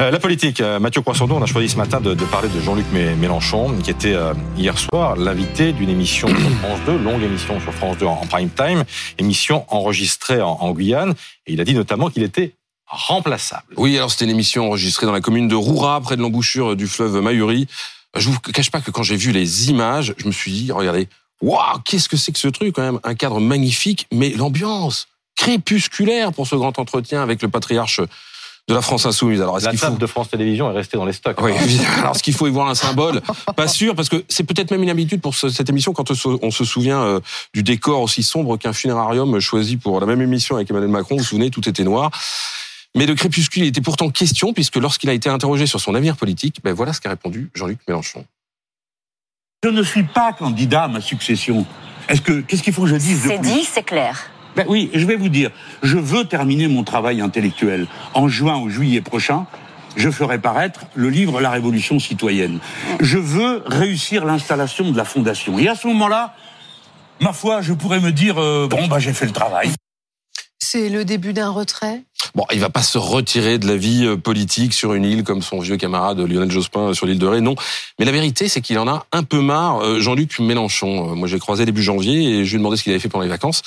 Euh, la politique, euh, Mathieu Croissando, on a choisi ce matin de, parler de Jean-Luc Mélenchon, qui était euh, hier soir l'invité d'une émission sur France 2, longue émission sur France 2 en, prime time, émission enregistrée en, en Guyane. Et il a dit notamment qu'il était remplaçable. Oui, alors c'était une émission enregistrée dans la commune de Roura, près de l'embouchure du fleuve Mayuri. Je vous cache pas que quand j'ai vu les images, je me suis dit, regardez, waouh, qu'est-ce que c'est que ce truc quand même Un cadre magnifique, mais l'ambiance crépusculaire pour ce grand entretien avec le patriarche de la France insoumise. Alors, la table de France Télévisions est restée dans les stocks. Oui. Alors, ce qu'il faut y voir un symbole? Pas sûr, parce que c'est peut-être même une habitude pour cette émission quand on se souvient euh, du décor aussi sombre qu'un funérarium choisi pour la même émission avec Emmanuel Macron. Vous vous souvenez, tout était noir. Mais de crépuscule, il était pourtant question, puisque lorsqu'il a été interrogé sur son avenir politique, ben voilà ce qu'a répondu Jean-Luc Mélenchon. Je ne suis pas candidat à ma succession. Est-ce que qu'est-ce qu'il faut que je dise C'est dit, c'est clair. Ben oui, je vais vous dire, je veux terminer mon travail intellectuel. En juin ou juillet prochain, je ferai paraître le livre La Révolution citoyenne. Je veux réussir l'installation de la fondation. Et à ce moment-là, ma foi, je pourrais me dire euh, bon bah j'ai fait le travail. C'est le début d'un retrait? Bon, il va pas se retirer de la vie euh, politique sur une île comme son vieux camarade Lionel Jospin sur l'île de Ré, non. Mais la vérité, c'est qu'il en a un peu marre, euh, Jean-Luc Mélenchon. Moi, j'ai croisé début janvier et je lui ai demandé ce qu'il avait fait pendant les vacances.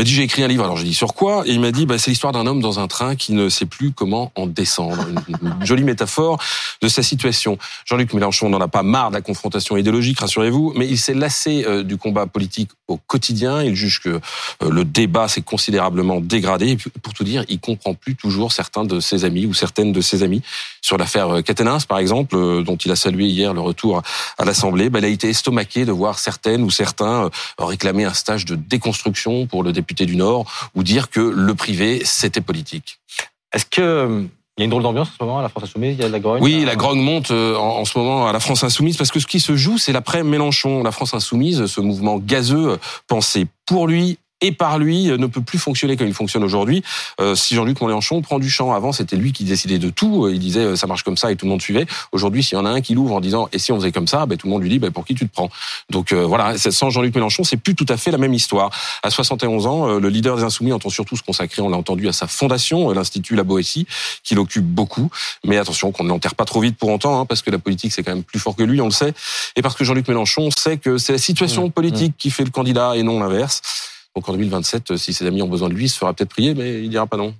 M'a dit j'ai écrit un livre. Alors j'ai dit sur quoi? Et il m'a dit bah, c'est l'histoire d'un homme dans un train qui ne sait plus comment en descendre. Une, jolie métaphore de sa situation. Jean-Luc Mélenchon n'en a pas marre de la confrontation idéologique, rassurez-vous, mais il s'est lassé euh, du combat politique au quotidien. Il juge que euh, le débat s'est considérablement dégradé. Pour tout dire, il comprend plus toujours certains de ses amis ou certaines de ses amis sur l'affaire Catenins, par exemple, euh, dont il a salué hier le retour à l'Assemblée. Bah, il a été estomaqué de voir certaines ou certains réclamer un stage de déconstruction pour le député du Nord ou dire que le privé, c'était politique. Est-ce que il y a une drôle d'ambiance en ce moment à la France Insoumise, il y a de la grogne. Oui, la grogne monte euh, en, ce moment à la France Insoumise parce que ce qui se joue, c'est l'après Mélenchon. La France Insoumise, ce mouvement gazeux pensé pour lui et par lui euh, ne peut plus fonctionner comme il fonctionne aujourd'hui. Euh, si Jean-Luc Mélenchon prend du champ, avant c'était lui qui décidait de tout, euh, il disait ça marche comme ça et tout le monde suivait. Aujourd'hui, s'il y en a un qui l'ouvre en disant et si on faisait comme ça, ben, tout le monde lui dit ben, pour qui tu te prends? Donc voilà, sans Jean-Luc Mélenchon, c'est plus tout à fait la même histoire. À 71 ans, le leader des Insoumis entend surtout se consacrer, on l'a entendu, à sa fondation, l'Institut La Boétie, qu'il occupe beaucoup. Mais attention qu'on ne l'enterre pas trop vite pour autant, hein, parce que la politique c'est quand même plus fort que lui, on le sait, et parce que Jean-Luc Mélenchon sait que c'est la situation mmh. politique mmh. qui fait le candidat et non l'inverse. Donc en 2027, si ses amis ont besoin de lui, il se fera peut-être prier, mais il dira pas non.